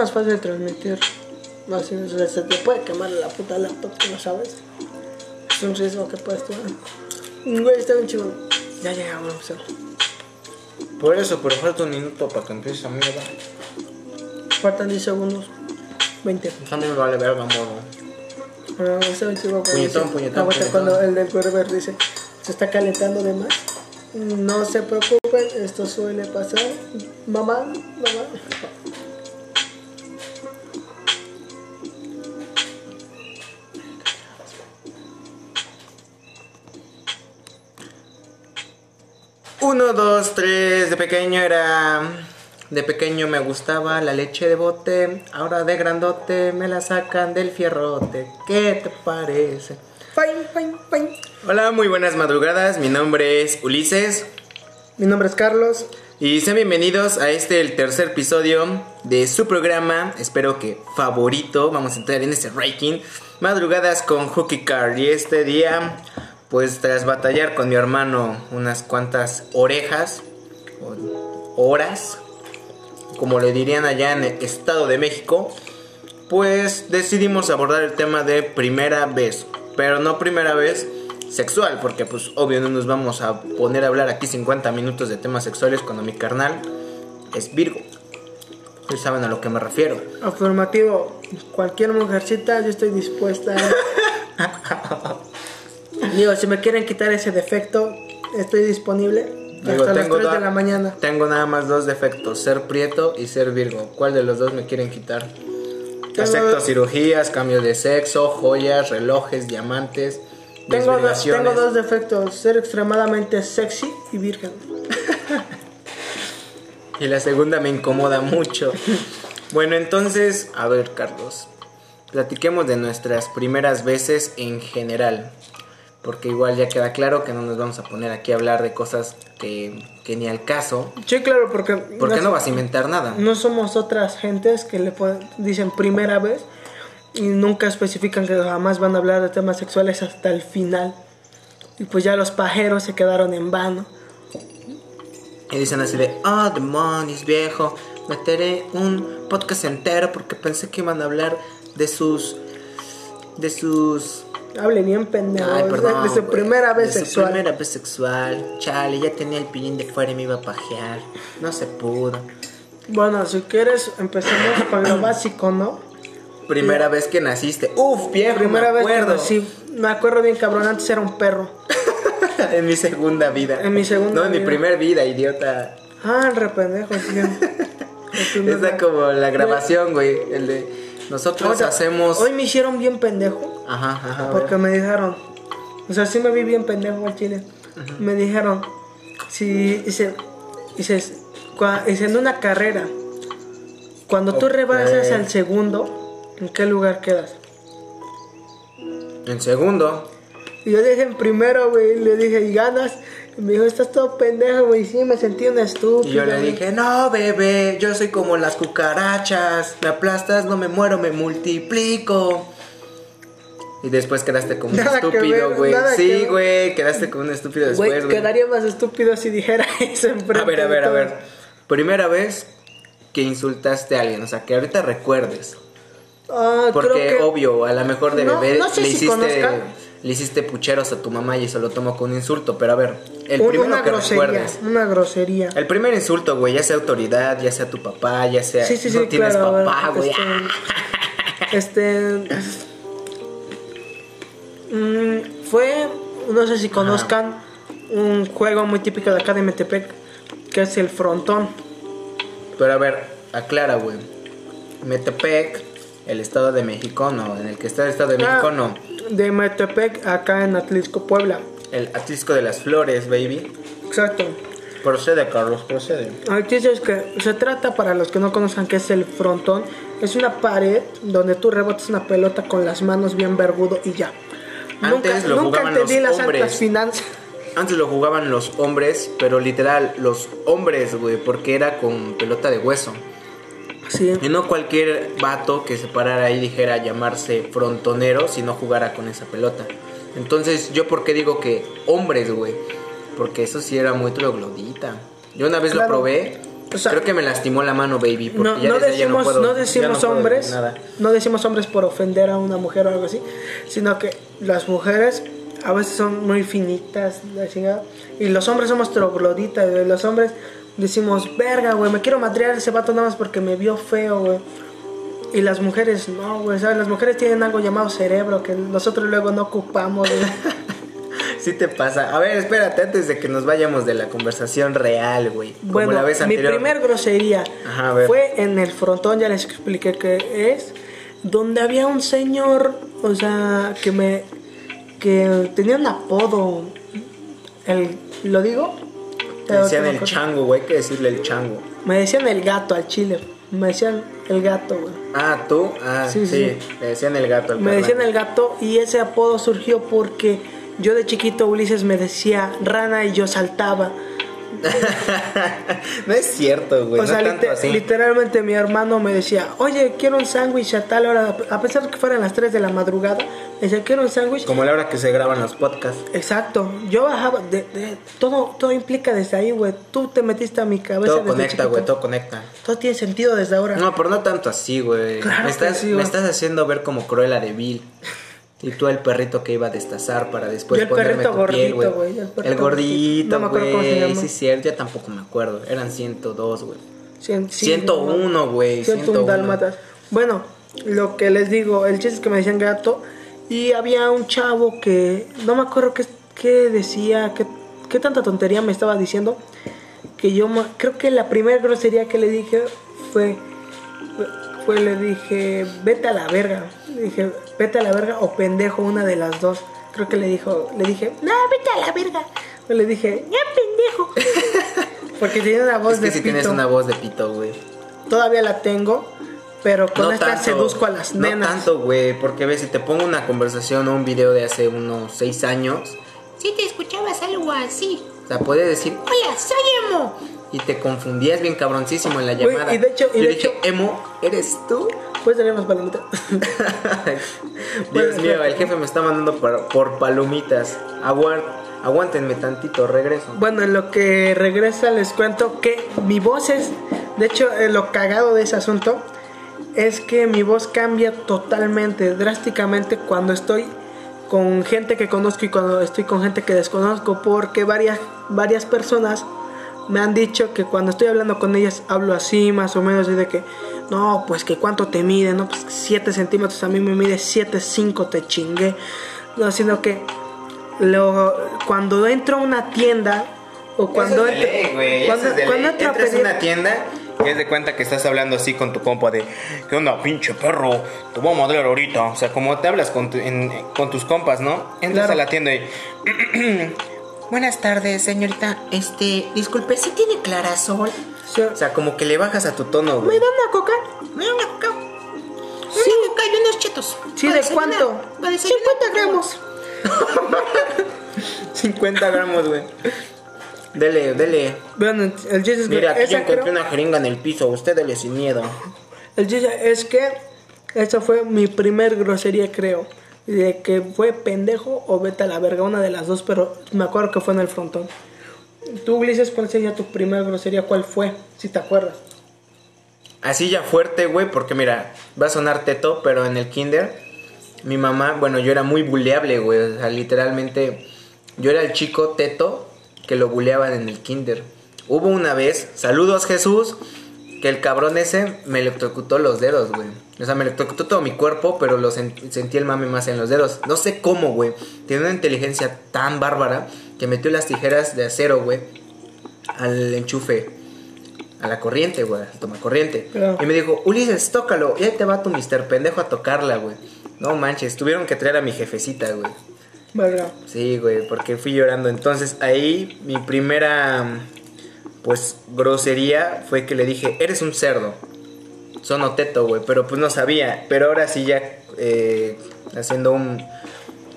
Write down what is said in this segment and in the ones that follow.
más fácil de transmitir. No, si no, se te puede quemar la puta laptop, ¿no sabes? Es un riesgo que puedes tomar. Güey, está bien chido. Ya llegamos a empezar. Por eso, pero falta un minuto para que empiece esa mierda. Faltan 10 segundos. 20. A mí me vale verga, modo. Está bien chido. Puñetón, puñetón, aguanta, cuando el del Berber dice, se está calentando de más. No se preocupen, esto suele pasar. Mamá, mamá. Uno, dos, tres. De pequeño era. De pequeño me gustaba la leche de bote. Ahora de grandote me la sacan del fierrote. ¿Qué te parece? Fine, fine, fine. Hola, muy buenas madrugadas. Mi nombre es Ulises. Mi nombre es Carlos. Y sean bienvenidos a este, el tercer episodio de su programa, espero que favorito, vamos a entrar en este ranking, Madrugadas con Hookie Car. Y este día, pues tras batallar con mi hermano unas cuantas orejas, o horas, como le dirían allá en el Estado de México, pues decidimos abordar el tema de primera vez, pero no primera vez sexual, porque pues obvio no nos vamos a poner a hablar aquí 50 minutos de temas sexuales cuando mi carnal es Virgo. Ustedes saben a lo que me refiero. Afirmativo. Cualquier mujercita, yo estoy dispuesta. Digo, si me quieren quitar ese defecto, estoy disponible. Digo, hasta las tengo 3 de la mañana. Tengo nada más dos defectos, ser prieto y ser Virgo. ¿Cuál de los dos me quieren quitar? Acepto cirugías, cambio de sexo, joyas, relojes, diamantes, Tengo, tengo dos defectos, ser extremadamente sexy y virgen. Y la segunda me incomoda mucho. Bueno, entonces, a ver, Carlos. Platiquemos de nuestras primeras veces en general. Porque igual ya queda claro que no nos vamos a poner aquí a hablar de cosas que, que ni al caso. Sí, claro, porque Porque no vas a inventar nada. no somos otras gentes que le pueden- dicen primera vez y nunca especifican que jamás van a hablar de temas sexuales hasta el final. Y pues ya los pajeros se quedaron en vano. Y dicen así de, ah, demonios, viejo. Meteré un podcast entero porque pensé que iban a hablar de sus... De sus... Hable bien, pendejo. Ay, perdón. de su primera vez De su sexual. primera vez sexual. Chale, ya tenía el pillín de fuera y me iba a pajear. No se pudo. Bueno, si quieres, empecemos con lo básico, ¿no? Primera vez que naciste. Uf, viejo, Primera me vez que nací. Me acuerdo bien, cabrón. Antes era un perro. en mi segunda vida. En mi segunda No, en mi primer vida, idiota. Ah, re pendejo, sí. El Esa como la grabación, güey. El de nosotros hacemos. Hoy me hicieron bien pendejo. Ajá, ajá. a Porque me dijeron, o sea, sí me vi bien pendejo al chile. Me dijeron, si hice, hice, en una carrera, cuando tú rebasas al segundo, ¿en qué lugar quedas? En segundo. Y yo dije en primero, güey, le dije, ¿y ganas? Y me dijo, estás todo pendejo, güey, sí, me sentí una estúpida. Y yo le dije, no, bebé, yo soy como las cucarachas. Me aplastas, no me muero, me multiplico. Y después quedaste como un Nada estúpido, güey. Sí, güey, quedaste como un estúpido después, Güey, quedaría más estúpido si dijera eso en A ver, a ver, a ver. Primera vez que insultaste a alguien, o sea, que ahorita recuerdes. Ah, Porque que... obvio, a lo mejor de No- bebé no sé le si hiciste le hiciste pucheros a tu mamá y eso lo tomó con un insulto, pero a ver, el primero una que grosería, recuerdes. una grosería. El primer insulto, güey, ya sea autoridad, ya sea tu papá, ya sea Sí, sí, no sí, tienes claro, papá, güey. Este. mm, fue. No sé si conozcan un juego muy típico de acá de Metepec. Que es el frontón. Pero a ver, aclara, güey. Metepec, el Estado de México, no, en el que está el Estado de México, Ah, no. De Metepec, acá en Atlisco, Puebla. El Atlisco de las Flores, baby. Exacto. Procede, Carlos, procede. Aquí es que se trata, para los que no conozcan, que es el frontón. Es una pared donde tú rebotas una pelota con las manos bien vergudo y ya. Antes nunca lo nunca jugaban entendí los las hombres. altas finanzas. Antes lo jugaban los hombres, pero literal, los hombres, güey, porque era con pelota de hueso. Sí. Y no cualquier vato que se parara ahí dijera llamarse frontonero si no jugara con esa pelota. Entonces, ¿yo por qué digo que hombres, güey? Porque eso sí era muy troglodita. Yo una vez Claro. lo probé O sea, Creo que me lastimó la mano, baby. Porque no, ya no desde ahí ya decimos, puedo- no ya decimos puedo hombres, nada. no decimos hombres por ofender a una mujer o algo así, sino que las mujeres a veces son muy finitas, la chingada, y los hombres somos trogloditas, güey. Los hombres decimos, verga, güey, me quiero madrear a ese vato nada más porque me vio feo, güey. Y las mujeres, no, güey, ¿sabes? Las mujeres tienen algo llamado cerebro que nosotros luego no ocupamos, güey. Sí te pasa. A ver, espérate, antes de que nos vayamos de la conversación real, güey. Como Bueno, la vez mi anterior. primer grosería Ajá, a ver. fue en el frontón, ya les expliqué qué es, donde había un señor, o sea, que me que tenía un apodo. El, ¿Lo digo? Te decían Me el chango, güey. Hay que decirle el chango. Me decían el gato al chile. Me decían el gato, güey. Ah, tú. Ah, sí. Sí, sí. Le decían el gato al Me decían el gato y ese apodo surgió porque yo de chiquito Ulises me decía rana y yo saltaba. no es cierto, güey. o sea, no tanto lite- así. literalmente mi hermano me decía, oye, quiero un sándwich a tal hora, a pesar de que fueran las 3 de la madrugada, me decía, quiero un sándwich. Como la hora que se graban los podcasts. Exacto, yo bajaba, de, de- todo, todo implica desde ahí, güey. Tú te metiste a mi cabeza. Todo desde conecta, güey. Todo conecta. Todo tiene sentido desde ahora. No, pero no tanto así, güey. Claro me estás, sí, me estás haciendo ver como Cruella de Vil. Y tú el perrito que iba a destazar para después Yo el ponerme perrito tu piel, gordito, güey. güey, el El, gordito, No me acuerdo cómo se güey. llama. Sí, cierto. Yo tampoco me acuerdo. Eran 102, güey. Cien- sí, 101, no, güey, 101 101. dálmatas. Bueno, lo que les digo, el chiste es que me decían gato. Y había un chavo que no me acuerdo qué, qué decía, qué, qué tanta tontería me estaba diciendo. Que yo creo que la primera grosería que le dije fue, le dije, vete a la verga. Le dije, vete a la verga o pendejo, una de las dos. Creo que le dijo, le dije, no, vete a la verga. O le dije, ya pendejo. Porque tenía una voz Es que de si tienes pito. una voz de pito, güey. Todavía la tengo, pero con No esta tanto, seduzco a las no nenas. tanto, güey, porque ves, si te pongo una conversación o un video de hace unos 6 años, Si te escuchabas algo así. o sea, puedes decir, Hola, soy Emo. Y te confundías bien cabroncísimo en la Güey, llamada. y de hecho- y Yo de dije, hecho- Emo, ¿eres tú? ¿Puedes tener más palomitas? Dios mío, el jefe me está mandando por, por palomitas. Aguant, aguántenme tantito, regreso. bueno, en lo que regresa les cuento que mi voz es... De hecho, eh, lo cagado de ese asunto es que mi voz cambia totalmente, drásticamente cuando estoy con gente que conozco y cuando estoy con gente que desconozco, porque varias, varias personas me han dicho que cuando estoy hablando con ellas hablo así, más o menos, y de que, no, pues que cuánto te mide, no, pues 7 centímetros, a mí me mide 7, 5, te chingué. No, sino que lo, cuando entro a una tienda o cuando Eso es de entro, ley, güey, eso cuando, es de cuando ley. entro a Entras a pedir- una tienda y es de cuenta que estás hablando así con tu compa de ¿Qué onda, pinche perro? Te voy a madrear ahorita. O sea, como te hablas con, tu- en- con tus compas, ¿no? Entras Claro. a la tienda y Buenas tardes, señorita. Este, disculpe, ¿sí tiene clarasol? Sí. O sea, como que le bajas a tu tono, ¿Me güey. da una coca? ¿Me da una coca? Sí. Una coca y unos chetos. Sí, ¿de cuánto? para desayunar, 50 por favor. gramos. 50 gramos, güey. Dele, dele. Bueno, el chiste es que Mira, aquí yo esa encontré creo- una jeringa en el piso. Usted dele sin miedo. el chiste es que esa fue mi primer grosería, creo. De que fue pendejo o vete a la verga, una de las dos, pero me acuerdo que fue en el frontón. Tú, Ulises, ¿cuál sería tu primera grosería? ¿Cuál fue? Si te acuerdas. Así ya fuerte, güey, porque mira, va a sonar teto, pero en el kinder, mi mamá, bueno, yo era muy buleable, güey. O sea, literalmente, yo era el chico teto que lo buleaban en el kinder. Hubo una vez, saludos Jesús, que el cabrón ese me electrocutó los dedos, güey. O sea, me electrocutó todo mi cuerpo, pero lo sen- sentí el mame más en los dedos. No sé cómo, güey. Tiene una inteligencia tan bárbara que metió las tijeras de acero, güey, al enchufe a la corriente, güey, al toma corriente. Claro. Y me dijo, Ulises, tócalo. Y ahí te va tu mister pendejo a tocarla, güey. No manches, tuvieron que traer a mi jefecita, güey. Verga. Sí, güey, porque fui llorando. Entonces ahí mi primera, pues, grosería fue que le dije, eres un cerdo. Sono teto, güey, pero pues no sabía. Pero ahora sí ya eh, haciendo un,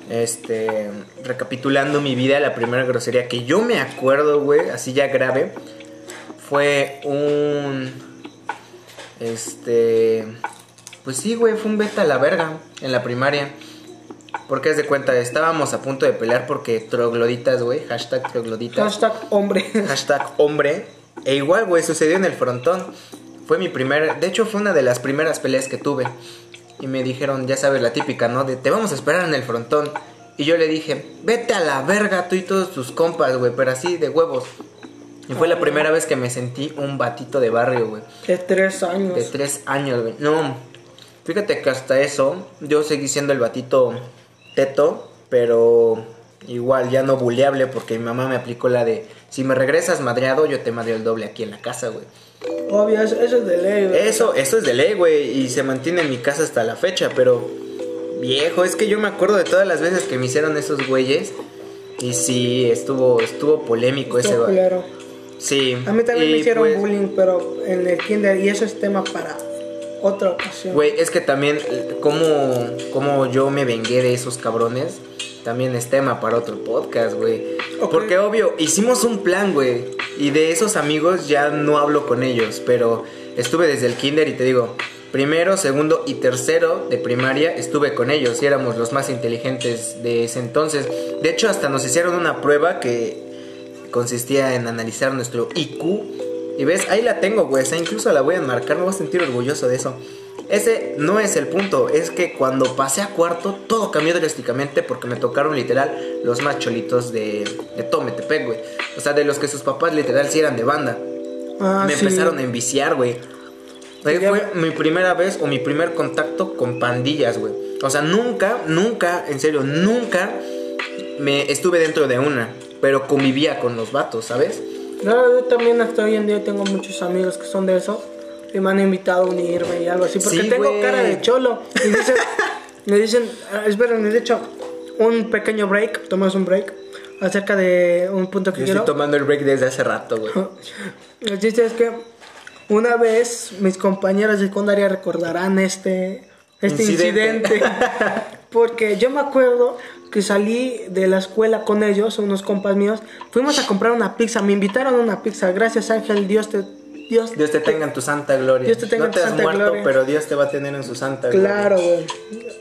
este, recapitulando mi vida, la primera grosería que yo me acuerdo, güey, así ya grave, fue un, este, pues sí, güey, fue un beta a la verga en la primaria. Porque es de cuenta, estábamos a punto de pelear porque trogloditas, güey, hashtag trogloditas, Hashtag hombre. hashtag hombre, E igual, güey, sucedió en el frontón. Fue mi primera, de hecho fue una de las primeras peleas que tuve. Y me dijeron, ya sabes, la típica, ¿no? De te vamos a esperar en el frontón. Y yo le dije, vete a la verga tú y todos tus compas, güey, pero así de huevos. Y fue la primera vez que me sentí un batito de barrio, güey. De tres años. De tres años, güey. No, fíjate que hasta eso yo seguí siendo el batito teto, pero igual ya no buleable porque mi mamá me aplicó la de si me regresas madreado yo te madreo el doble aquí en la casa, güey. Obvio, eso, eso es de ley, güey. Eso, eso es de ley, güey, y se mantiene en mi casa hasta la fecha, pero viejo, es que yo me acuerdo de todas las veces que me hicieron esos güeyes y sí estuvo estuvo polémico ese, Estuvo güey. culero. Sí. A mí también me hicieron pues, bullying, pero en el kinder, y eso es tema para otra ocasión. Güey, es que también eh, como, como yo me vengué de esos cabrones, también es tema para otro podcast, güey. Porque obvio, hicimos un plan, güey. Y de esos amigos ya no hablo con ellos, pero estuve desde el kinder y te digo, primero, segundo y tercero de primaria estuve con ellos y éramos los más inteligentes de ese entonces. De hecho, hasta nos hicieron una prueba que consistía en analizar nuestro IQ. Y ves, ahí la tengo, güey. O sea, incluso la voy a enmarcar, me voy a sentir orgulloso de eso. Ese no es el punto, es que cuando pasé a cuarto todo cambió drásticamente porque me tocaron literal los más cholitos de, de Tometepec, güey. O sea, de los que sus papás literal sí eran de banda. Ah, me sí. empezaron a enviciar, güey. Ahí fue mi primera vez o mi primer contacto con pandillas, güey. O sea, nunca, nunca, en serio, nunca me estuve dentro de una, pero convivía con los vatos, ¿sabes? No, yo también hasta hoy en día tengo muchos amigos que son de eso y me han invitado a unirme y algo así porque Sí, tengo güey. cara de cholo y dicen, me dicen, ah, esperen, de hecho un pequeño break, tomamos un break acerca de un punto que Yo quiero. estoy tomando el break desde hace rato, güey. El chiste es que una vez mis compañeros de secundaria recordarán este, este Incidente. incidente. Porque yo me acuerdo que salí de la escuela con ellos, unos compas míos. Fuimos a comprar una pizza. Me invitaron a una pizza. Gracias Ángel, Dios te... Dios, Dios te tenga en tu santa gloria. Dios te tenga no en tu te has santa muerto, gloria. pero Dios te va a tener en su santa Claro, gloria. güey.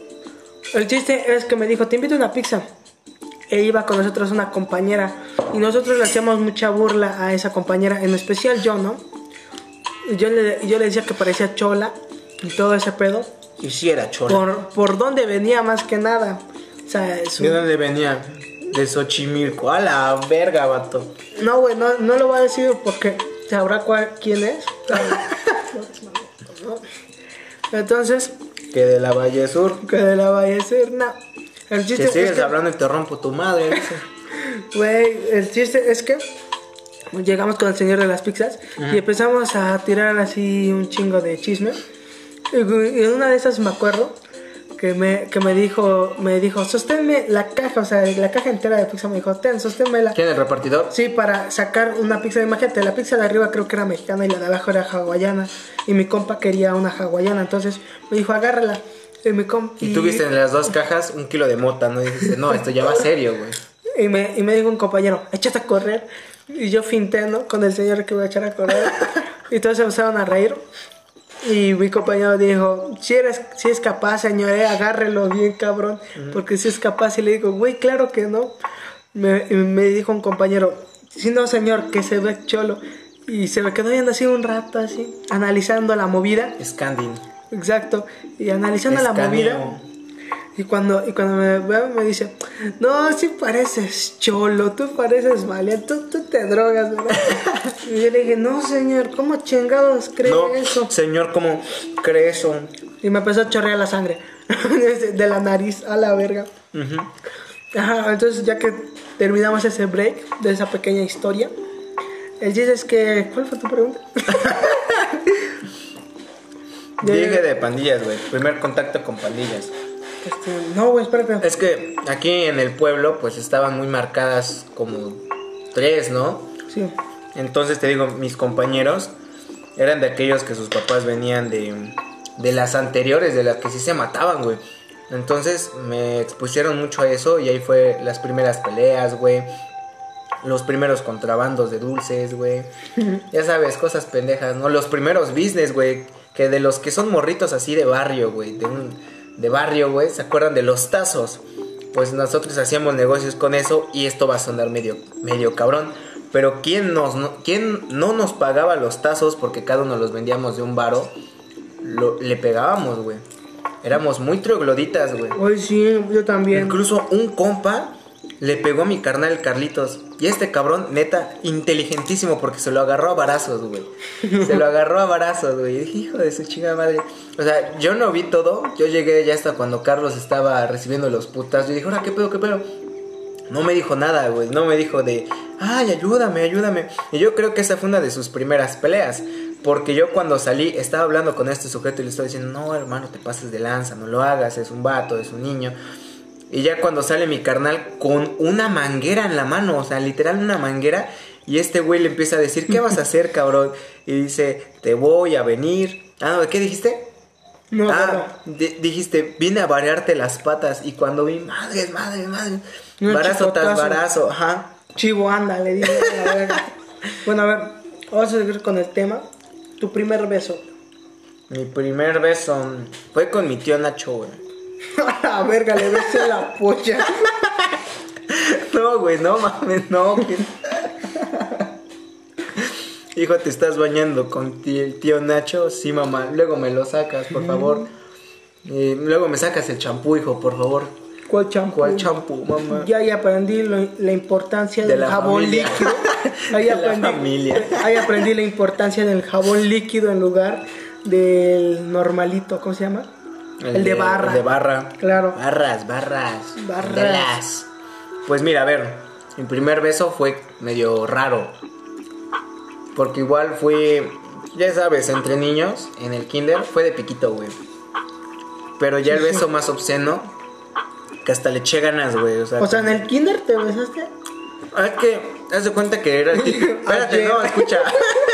El chiste es que me dijo, te invito a una pizza. E iba con nosotros una compañera. Y nosotros le hacíamos mucha burla a esa compañera, en especial yo, ¿no? Yo le, yo le decía que parecía chola y todo ese pedo. Y si era chola. Por, por dónde venía más que nada. O sea, su- ¿De dónde venía? De Xochimilco. A la verga, vato. No, güey, no, no lo voy a decir porque sabrá cuál, quién es. Entonces, Que de la Valle Sur. que de la Valle Serna. El chiste Si sigues es que- hablando y te rompo tu madre. Güey, el chiste es que llegamos con el señor de las pizzas y empezamos a tirar así un chingo de chisme. Y en una de esas me acuerdo que me, que me dijo, me dijo, sosténme la caja, o sea, la caja entera de pizza me dijo, ten, sosténmela. ¿Quién el repartidor? Sí, para sacar una pizza, imagínate, la pizza de arriba creo que era mexicana y la de abajo era hawaiana. Y mi compa quería una hawaiana, entonces me dijo, agárrala. Y mi compa... Y tú viste en las dos cajas un kilo de mota, ¿no? Y dices, no, esto ya va serio, güey. Y me, y me dijo un compañero, échate a correr. Y yo finté, ¿no? Con el señor que iba a echar a correr. y todos se empezaron a reír. Y mi compañero dijo, si, eres, si es capaz, señor, eh, agárrelo bien, cabrón. Porque si es capaz. Y le digo, güey, claro que no. Me, me dijo un compañero, si no, señor, que se ve cholo. Y se me quedó viendo así un rato, así, analizando la movida. Scandin. Exacto. Y analizando la movida. Y cuando, y cuando me ve, me dice, no, sí pareces cholo, tú pareces valiente, tú, tú te drogas, ¿verdad? y yo le dije, no, señor, ¿cómo chingados cree No, eso? señor, ¿cómo cree eso? Y me empezó a chorrear la sangre de la nariz a la verga. Ajá, entonces ya que terminamos ese break de esa pequeña historia, el chiste es que, ¿cuál fue tu pregunta? Dije de pandillas, güey. Primer contacto con pandillas. Este, no, güey, espérate. Es que aquí en el pueblo, pues estaban muy marcadas como tres, ¿no? Sí. Entonces te digo, mis compañeros eran de aquellos que sus papás venían de, de las anteriores, de las que sí se mataban, güey. Entonces me expusieron mucho a eso y ahí fue las primeras peleas, güey. Los primeros contrabandos de dulces, güey. Ya sabes, cosas pendejas, ¿no? Los primeros business, güey. Que de los que son morritos así de barrio, güey. De, un, de barrio, güey. ¿Se acuerdan de los tazos? Pues nosotros hacíamos negocios con eso y esto va a sonar medio, medio cabrón. Pero ¿quién, nos, no, ¿quién no nos pagaba los tazos porque cada uno los vendíamos de un varo? Lo- le pegábamos, güey. Éramos muy trogloditas, güey. Hoy sí, yo también. Incluso un compa le pegó a mi carnal el Carlitos. Y este cabrón, neta, inteligentísimo porque se lo agarró a varazos, güey. Se lo agarró a varazos, güey. Dije, hijo de su chinga madre. O sea, yo no vi todo. Yo llegué ya hasta cuando Carlos estaba recibiendo los putas. Yo dije, ahora, ¿qué pedo, qué pedo? No me dijo nada, güey. No me dijo de, ay, ayúdame, ayúdame. Y yo creo que esa fue una de sus primeras peleas. Porque yo cuando salí estaba hablando con este sujeto y le estaba diciendo, no, hermano, te pases de lanza, no lo hagas, es un vato, es un niño. Y ya cuando sale mi carnal con una manguera en la mano, o sea, literal una manguera. Y este güey le empieza a decir, ¿qué vas a hacer, cabrón? Y dice, te voy a venir. Ah, no, ¿qué dijiste? No, ah, di- dijiste, vine a variarte las patas. Y cuando vi, madres, madres, madres. Un Barazo tras barazo, ajá. Chivo, anda, le dije. a verga. bueno, a ver, vamos a seguir con el tema. Tu primer beso. Mi primer beso fue con mi tío Nacho, güey. A la verga, le besé la polla. No, güey, no mames, no. güey. Hijo, ¿te estás bañando con ti- el tío Nacho? Sí, mamá. Luego me lo sacas, por favor. Y luego me sacas el champú, hijo, por favor. ¿Cuál champú? ¿Cuál champú, mamá? Ya ahí aprendí lo- la importancia De del la jabón familia. líquido. Ahí De la aprendí, familia. ahí aprendí la importancia del jabón líquido en lugar del normalito, ¿cómo se llama? El, de, barra. el de barra. Claro. Barras, barras. Barras. de las. Pues mira, a ver. Mi primer beso fue medio raro. Porque igual fue. Ya sabes, entre niños, en el kinder, fue de piquito, güey. Pero ya el beso más obsceno, que hasta le eché ganas, güey. O sea, O sea, en el kinder te besaste. Ah, es que, haz de cuenta que era el kinder. Espérate, no, escucha.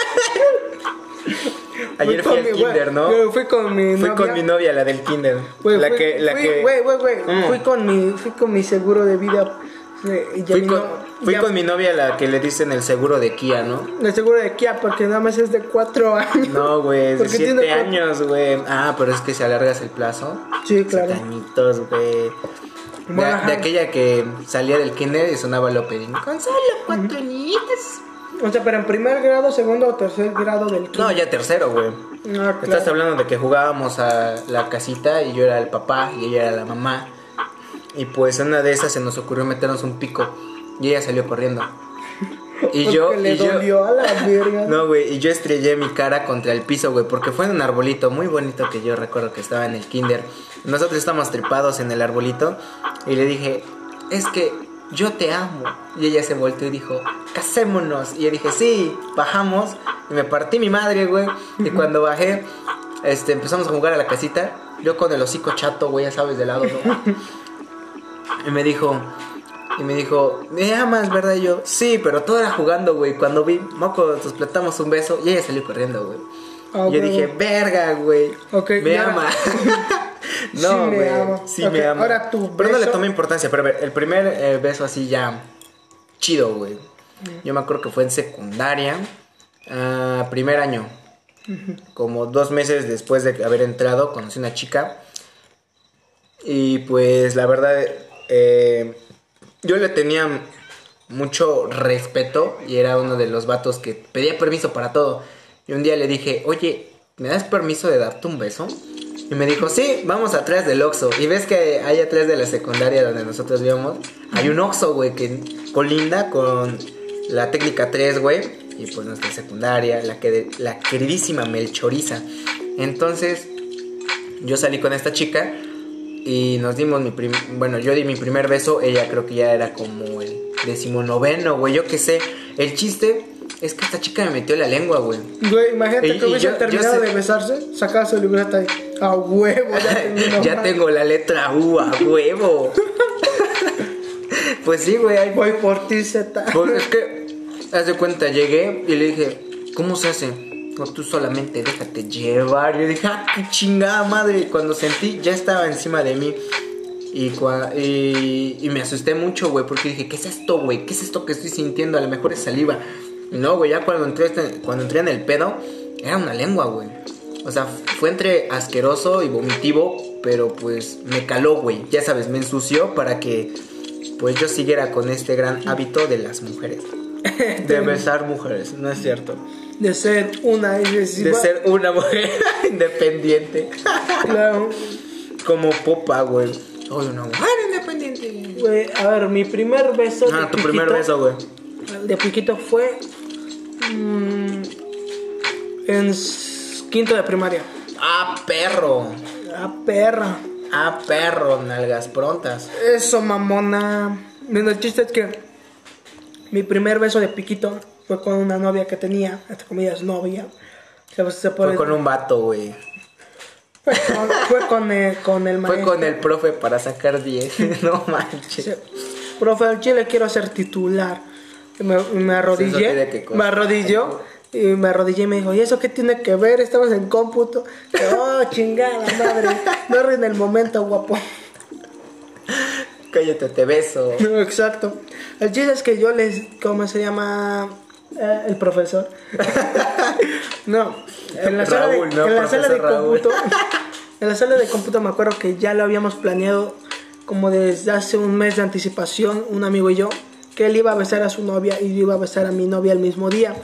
Ayer fui con al mi- kinder, güey, ¿no? yo Fui con mi Fui novia. con mi novia, la del kinder. La fui- que, la fui- que. Güey, güey, güey. Mm. Fui con mi, fui con mi seguro de vida. eh, Fui, mi con, no- fui ya- con mi novia, la que le dicen el seguro de Kia, ¿no? El seguro de Kia, porque nada más es de cuatro años. No, güey, de Porque tiene siete años, güey. Ah, pero es que si alargas el plazo. Sí, claro. siete añitos, güey. De, de aquella que salía del kinder y sonaba el opening. Con solo cuatro añitos. O sea, pero en primer grado, segundo o tercer grado del No, kinder. ya tercero, güey. Ah, Estás hablando de que jugábamos a la casita y yo era el papá y ella era la mamá. Y pues en una de esas se nos ocurrió meternos un pico y ella salió corriendo. Y Porque yo, le y yo, dolió a la verga. no, güey, y yo estrellé mi cara contra el piso, güey, porque fue en un arbolito muy bonito que yo recuerdo que estaba en el kinder. Nosotros estábamos trepados en el arbolito y le dije, es que yo te amo. Y ella se volteó y dijo, casémonos. Y yo dije, sí, bajamos. Y me partí mi madre, güey. Y cuando bajé, este, empezamos a jugar a la casita. Yo con el hocico chato, güey, ya sabes, de lado, ¿no? Y me dijo, y me dijo, me amas, ¿verdad? Y yo, sí, pero todo era jugando, güey. Cuando vi, moco, nos platamos un beso y ella salió corriendo, güey. Ah, y yo dije, verga, güey. Ok, me y ama. Sí no, me ama. Sí me ahora tu Pero no le tomé importancia. Pero a ver, el primer eh, beso así ya chido, güey. Yo me acuerdo que fue en secundaria. ah, primer año. Como dos meses después de haber entrado, conocí una chica. Y pues la verdad, eh, yo le tenía mucho respeto y era uno de los vatos que pedía permiso para todo. Y un día le dije, oye, ¿me das permiso de darte un beso? Y me dijo, sí, vamos atrás del Oxxo. Y ves que hay atrás de la secundaria donde nosotros íbamos, hay un Oxxo, güey, que colinda con la técnica 3, güey. Y pues nuestra secundaria, la, que, la queridísima Melchoriza. Entonces, yo salí con esta chica y nos dimos mi prim bueno, yo di mi primer beso, ella creo que ya era como el decimonoveno, güey, yo qué sé. El chiste es que esta chica me metió la lengua, güey. Güey, imagínate Y- que hubiese terminado de besarse, sacaba su libreta y a huevo, ya terminó. ya tengo la letra U a huevo. pues sí, güey, ahí Voy por ti, Z. Pues es que, haz de cuenta, llegué y le dije, ¿cómo se hace? No, tú solamente déjate llevar. Yo dije, ah, qué chingada madre. Cuando sentí, ya estaba encima de mí. Y, y, y me asusté mucho, güey, porque dije, ¿qué es esto, güey? ¿Qué es esto que estoy sintiendo? A lo mejor es saliva. No, güey, ya cuando entré, este- cuando entré en el pedo, era una lengua, güey. O sea, fue entre asqueroso y vomitivo, pero pues me caló, güey. Ya sabes, me ensució para que pues yo siguiera con este gran hábito de las mujeres. de besar mujeres, no es cierto. De ser una. De ser una mujer independiente. Claro. Como popa, güey. Soy una mujer independiente. Güey, a ver, mi primer beso. Ah, de tu primer beso, güey. De piquito fue. Mm, en quinto de primaria. Ah, perro. Ah, perra. Ah, perro, nalgas prontas. Eso, mamona. Bueno, el chiste es que mi primer beso de piquito fue con una novia que tenía, entre comillas, novia. Se, se Fue puede- con un vato, güey. fue con, fue con el, con el Fue maestro. con el profe para sacar 10. no manches. Sí. Profe, al chile quiero ser titular. Me, y me ¿Eso tiene arrodillé, me arrodilló y me arrodillé y me dijo, ¿y eso qué tiene que ver? Estamos en cómputo. Oh, chingada madre. No en el momento, guapo. Cállate, te beso. No, exacto. El chiste es que yo les, ¿cómo se llama? Eh, el profesor. no, en la sala de, ¿no? en la sala de cómputo, en la sala de cómputo me acuerdo que ya lo habíamos planeado como desde hace un mes de anticipación, un amigo y yo, que él iba a besar a su novia y yo iba a besar a mi novia el mismo día.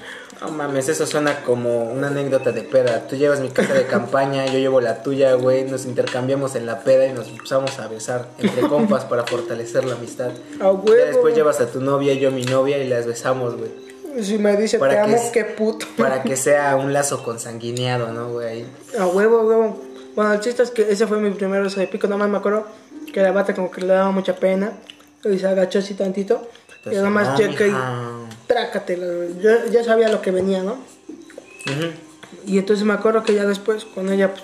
No mames, eso suena como una anécdota de peda. Tú llevas mi casa de campaña, yo llevo la tuya, güey. Nos intercambiamos en la peda y nos empezamos a besar entre compas para fortalecer la amistad. A huevo. Ya después llevas a tu novia y yo a mi novia y las besamos, güey. Si me dice Para te que amo, es- qué puto. Para que sea un lazo consanguineado, ¿no, güey? A huevo, a huevo. Bueno, el chiste es que ese fue mi primer beso de pico. Nada más me acuerdo que la bata como que le daba mucha pena. Y se agachó así tantito. Y Entonces, nada más no, checa y trácatela. Yo ya sabía lo que venía, ¿no? Y entonces me acuerdo que ya después con ella pues,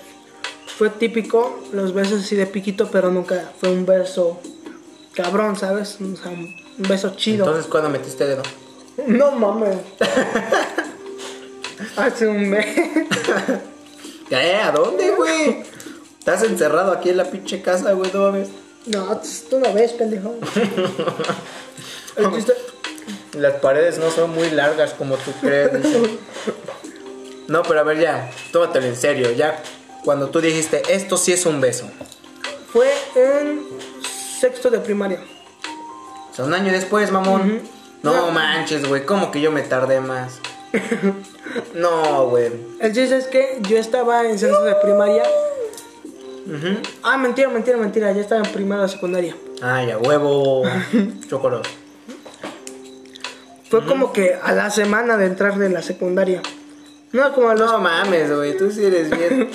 fue típico los besos así de piquito, pero nunca fue un beso cabrón, ¿sabes? O sea, un beso chido. Entonces, ¿cuándo metiste dedo? No mames. Hace un mes. ¿Eh? ¿A dónde, güey? Estás encerrado aquí en la pinche casa, güey, no mames. No, tú no ves, pendejo. El chiste- Las paredes no son muy largas como tú crees. dice. No, pero a ver ya, tómatelo en serio. Ya, cuando tú dijiste, esto sí es un beso. Fue en sexto de primaria. O sea, un año después, mamón. Ujú. No manches, güey, ¿cómo que yo me tardé más? no, güey. El chiste es que yo estaba en sexto de primaria. Ujú. Ah, mentira, mentira, mentira. Ya estaba en primaria o secundaria. Ay, a huevo. Chocolate. Fue como que a la semana de entrar de la secundaria. No, como a los... No mames, güey, tú sí eres bien.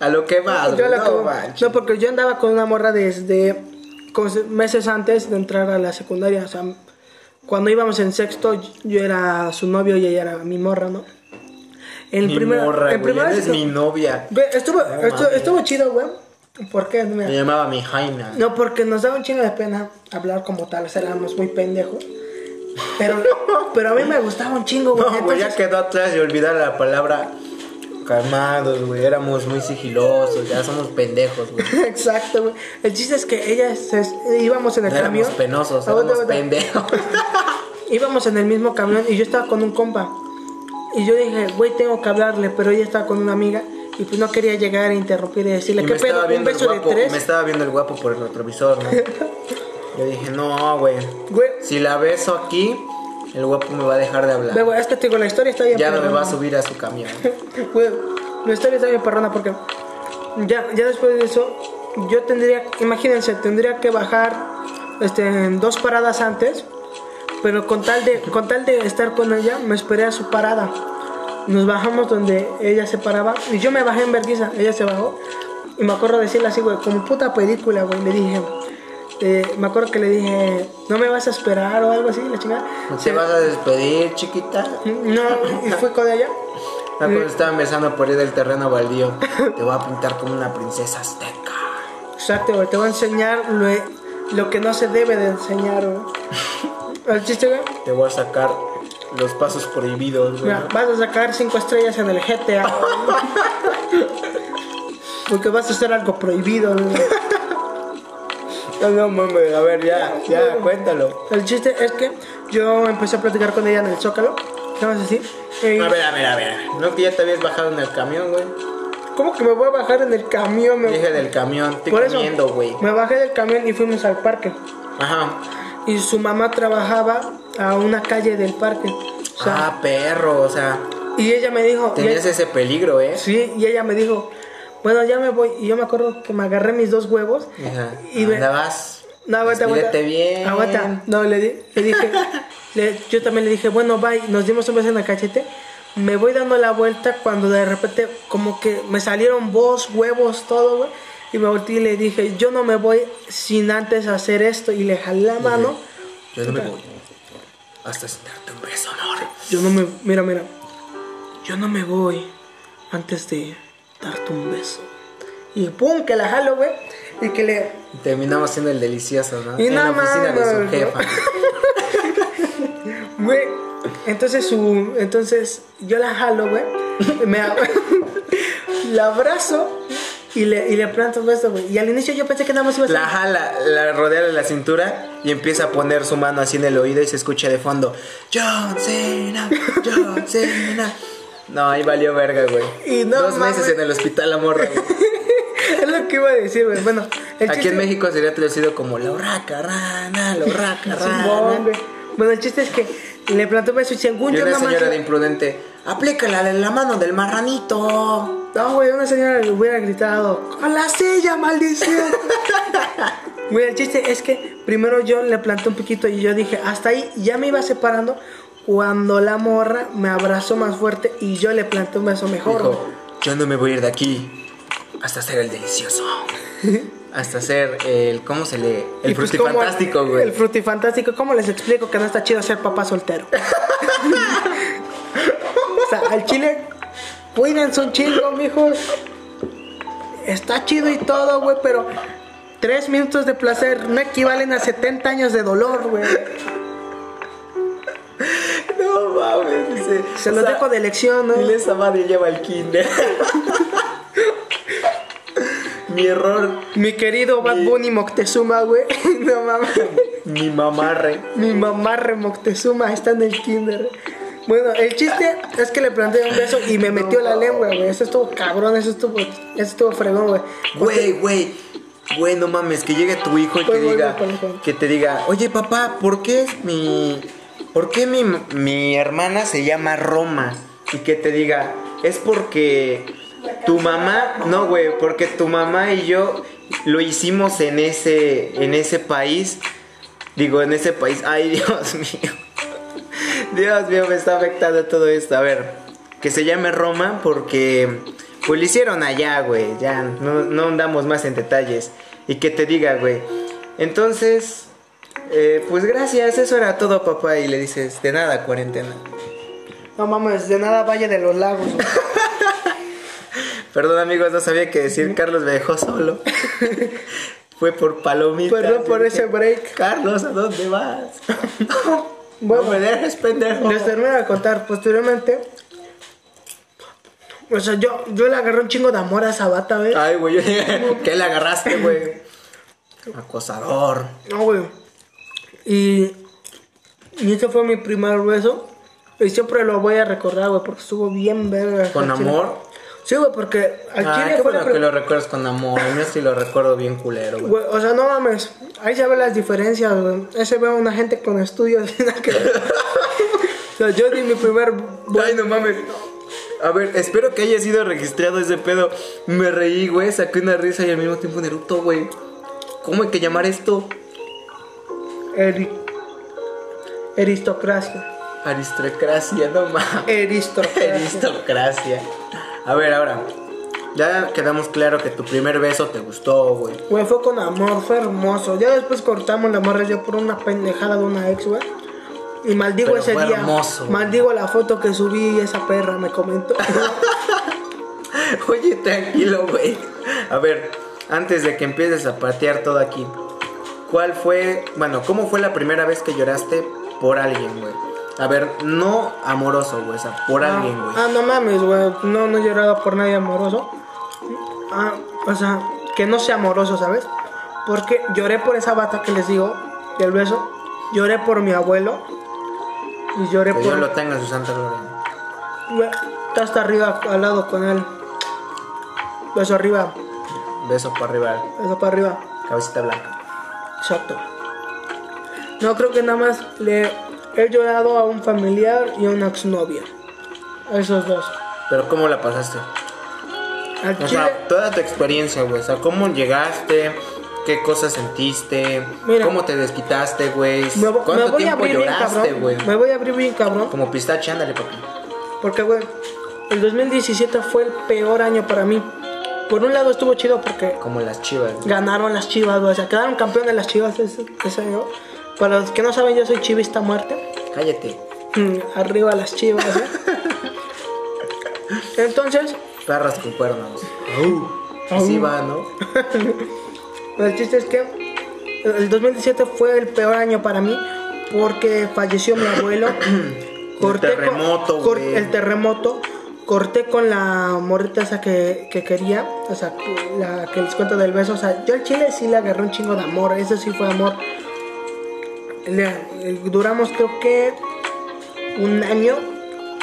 A lo que vas, Yo güey. la No como- manches. no, porque yo andaba con una morra desde meses antes de entrar a la secundaria. O sea, cuando íbamos en sexto, yo era su novio y ella era mi morra, ¿no? En Mi primer- morra, en güey, primera eres mi novia. Ve, Estuvo, estuvo, mames. estuvo chido, güey. ¿Por qué? Mira. Me llamaba mi Jaina. No, porque nos daba un chingo de pena hablar como tal, o sea, éramos muy pendejos. Pero, pero a mí me gustaba un chingo, güey. No, güey, ya entonces- quedó atrás y olvidar la palabra calmados, güey. Éramos muy sigilosos, ya somos pendejos, güey. Exacto, güey. El chiste es que ella se, íbamos en el No éramos camión. penosos, Aguanta, éramos pendejos. Íbamos en el mismo camión y yo estaba con un compa. Y yo dije, güey, tengo que hablarle, pero ella estaba con una amiga y pues no quería llegar a interrumpir y decirle, Y ¿qué pedo? ¿Un beso de guapo, tres? me estaba viendo el guapo por el retrovisor, ¿no? Yo dije, no, güey. Si la beso aquí, el guapo me va a dejar de hablar. güey, es que te digo, la historia está bien Ya no me va a subir a su camión. Güey, la historia está bien perrona porque ya, ya después de eso, yo tendría, imagínense, tendría que bajar este, en dos paradas antes, pero con tal, de, con tal de estar con ella, me esperé a su parada. Nos bajamos donde ella se paraba y yo me bajé en vergüenza, ella se bajó y me acuerdo decirle así, güey, como puta película, güey, le dije, eh, me acuerdo que le dije, no me vas a esperar o algo así, la chingada. ¿No Se- te vas a despedir, chiquita? No, y fui con ella. Ah, cuando estaban besando por ahí del terreno baldío. Te voy a pintar como una princesa azteca. Exacto, güey. Te voy a enseñar lo, lo que no se debe de enseñar, güey. El chiste, güey. Te voy a sacar los pasos prohibidos, güey. Mira, vas a sacar cinco estrellas en el GTA. Porque vas a hacer algo prohibido, güey. No, no mames, a ver, ya, ya, cuéntalo. El chiste es que yo empecé a platicar con ella en el Zócalo. ¿Sabes así? Y- A ver, a ver, a ver. ¿No que ya te habías bajado en el camión, güey? ¿Cómo que me voy a bajar en el camión? me- Dije del camión, estoy Por eso, comiendo, güey. me bajé del camión y fuimos al parque. Ajá. y su mamá trabajaba a una calle del parque. O sea, ah, perro, o sea, y ella me dijo, y tenías ella- ese peligro, ¿eh? sí, y ella me dijo, bueno, ya me voy. Y yo me acuerdo que me agarré mis dos huevos Ajá. y me, Andabas. no, aguanta, aguanta. Despídete bien. Aguanta. No, le, di- le dije, le- yo también le dije, bueno, bye. Nos dimos un beso en la cachete. Me voy dando la vuelta cuando de repente como que me salieron voz, huevos, todo, güey. Y me volteé y le dije, yo no me voy sin antes hacer esto. Y le jalé la mano. Yo no me voy. Hasta sin darte un beso, amor. Yo no me, mira, mira. Yo no me voy antes de darte un beso. Y pum, que la jalo, güey. Y que le, Y terminamos siendo el delicioso, ¿no? Y en la oficina de su jefa. Güey, entonces su, entonces yo la jalo, güey, me la abrazo y le, y le planto un beso, güey. Y al inicio yo pensé que nada más iba a ser... La jala, la rodea de la cintura y empieza a poner su mano así en el oído y se escucha de fondo. John Cena, John Cena. No, ahí valió verga, güey. Y no Dos meses mames. en el hospital la morra, güey. es lo que iba a decir, güey. Bueno, el Aquí chiste- en México sería traducido como la urraca rana, la urraca rana. Bueno, el chiste es que le plantó y según Y una señora de imprudente, aplícala de la mano del marranito. No, güey, una señora le hubiera gritado, ¡a la silla, maldición! Güey, el chiste es que primero yo le planté un piquito y yo dije, hasta ahí ya me iba separando cuando la morra me abrazó más fuerte y yo le planté un beso mejor. Dijo, yo no me voy a ir de aquí hasta ser el delicioso. hasta ser el, ¿cómo se lee? El Y pues, ¿cómo- frutifantástico, güey. El frutifantástico, ¿cómo les explico que no está chido ser papá soltero? o sea, al chile, cuídense un chingo, mijos. Está chido y todo, güey, pero tres minutos de placer no equivalen a 70 años de dolor, güey. No mames, dice. Se o los sea, dejo de lección, ¿no? Dile esa madre lleva el kinder. Mi error, Mi querido Bad Bunny Moctezuma, güey. No mames. mi mamarre. Mi mamá Moctezuma está en el kinder. Bueno, el chiste es que le planteé un beso y me metió la lengua, güey. Eso estuvo cabrón, eso estuvo, eso estuvo fregón, güey. Güey, güey. Güey, no mames, que llegue tu hijo y que Pues, güey, diga, favor. que te diga, oye papá, ¿por qué es mi, por qué mi, mi hermana se llama Roma? Y que te diga, es porque tu mamá, no güey, porque tu mamá y yo lo hicimos en ese, en ese país, digo, en ese país, ay Dios mío, Dios mío, me está afectando todo esto, a ver, que se llame Roma porque pues lo hicieron allá, güey. Ya no, no andamos más en detalles. Y que te diga, güey. Entonces, eh, pues gracias, eso era todo, papá. Y le dices, de nada, cuarentena. No mames, de nada Valle de los Lagos. Perdón, amigos, no sabía que decir Carlos me dejó solo. Fue por palomitas. Perdón por ese break. Carlos, ¿a dónde vas? Bueno, no me dejes, pendejo. les termino de contar. Posteriormente, o sea, yo, yo le agarré un chingo de amor a esa bata, güey. Ay, güey, ¿qué le agarraste, güey? Acosador. No, güey. Y, y ese fue mi primer beso. Y siempre lo voy a recordar, güey, porque estuvo bien verga. ¿Con amor? Sí, güey, porque al Ah, qué fue bueno que lo recuerdas con amor. A mí sí lo recuerdo bien culero, güey. O sea, no mames. Ahí se ven las diferencias, güey. Ese veo una gente con estudios. que o sea, yo di mi primer. Ay, no mames. A ver, espero que haya sido registrado ese pedo. Me reí, güey, saqué una risa y al mismo tiempo un eructo, güey. ¿Cómo hay que llamar esto? Eri- Aristocracia. Aristocracia, no mames. Aristocracia. Aristocracia. A ver, ahora. Ya quedamos claro que tu primer beso te gustó, güey. Güey, fue con amor, fue hermoso. Ya después cortamos la morra yo por una pendejada de una ex, güey. Y maldigo Pero ese fue día. hermoso. Maldigo la foto que subí y esa perra me comentó. Oye, tranquilo, güey. A ver, antes de que empieces a patear todo aquí, ¿cuál fue, bueno, cómo fue la primera vez que lloraste por alguien, güey? A ver, no amoroso, güey, o sea, por alguien, güey. Ah, no mames, güey. No, no he llorado por nadie amoroso. Ah, o sea, que no sea amoroso, ¿sabes? Porque lloré por esa bata que les digo, del beso. Lloré por mi abuelo. Y lloré Que por. Dios lo tenga en su santa gloria. Güey, Está hasta arriba, al lado con él. Beso arriba, Beso para arriba, beso para arriba. cabecita blanca. Exacto. No, creo que nada más le he llorado a un familiar y a una exnovia. A esos dos. Pero ¿cómo la pasaste? Al O sea, toda tu experiencia, güey. O sea, ¿cómo llegaste? ¿Qué cosas sentiste? Mira. ¿Cómo te desquitaste, güey? me, me ¿Cuánto voy a tiempo lloraste, güey? Me voy a abrir bien cabrón. Como pistache, ándale, papi. Porque, güey, el 2017 fue el peor año para mí. Por un lado estuvo chido porque Como las chivas. ganaron las chivas, güey. O sea, quedaron campeones las chivas ese, ese año. Para los que no saben, yo soy chivista muerte. Cállate. Mm, Arriba las chivas, ¿eh? Entonces, Perras con cuernos. Así va, ¿no? el chiste es que el 2017 fue el peor año para mí porque falleció mi abuelo. con- terremoto, cor- güey. el terremoto. Corté con la morrita esa que, que quería, o sea, la que les cuento del beso. O sea, yo al chile sí le agarré un chingo de amor, ese sí fue amor. Le- duramos creo que un año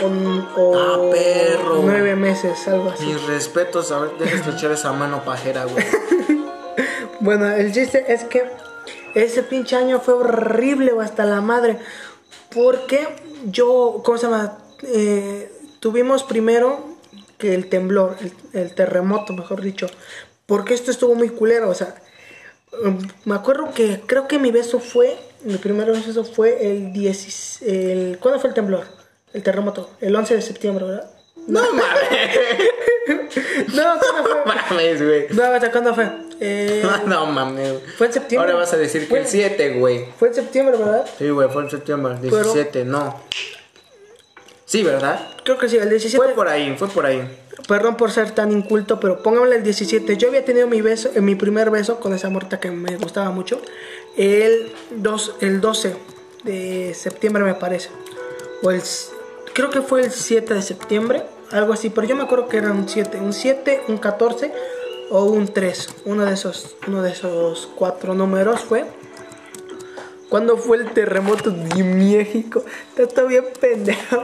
o, o Ah, perro. nueve meses, algo así. Mis respetos, a ver, deja estrechar esa mano pajera, güey. Bueno, el chiste es que ese pinche año fue horrible hasta la madre. Porque yo, ¿cómo se llama? Eh, tuvimos primero que el temblor, el, el terremoto, mejor dicho. Porque esto estuvo muy culero, o sea. um, Me acuerdo que creo que mi beso fue, mi primer beso fue el 10, el ¿Cuándo fue el temblor? El terremoto, el 11 de septiembre, ¿verdad? No mames. No, ¿cuándo fue? mames, güey. No, ¿hasta ¿cuándo fue? Eh, No mames. fue en septiembre. Ahora vas a decir que el 7, güey. Fue en septiembre, ¿verdad? Sí, güey, fue en septiembre, Pero- 17, no. Sí, ¿verdad? Creo que sí, el 17. Fue por ahí, fue por ahí. Perdón por ser tan inculto, pero pónganle el 17. Yo había tenido mi beso, eh, mi primer beso con esa morta que me gustaba mucho. El, dos, el 12 de septiembre me parece. O el, creo que fue el 7 de septiembre, algo así. Pero yo me acuerdo que era un 7. Un 7, un 14 o un 3. Uno de esos, uno de esos cuatro números fue. Cuando fue el terremoto de México. Está bien pendejo.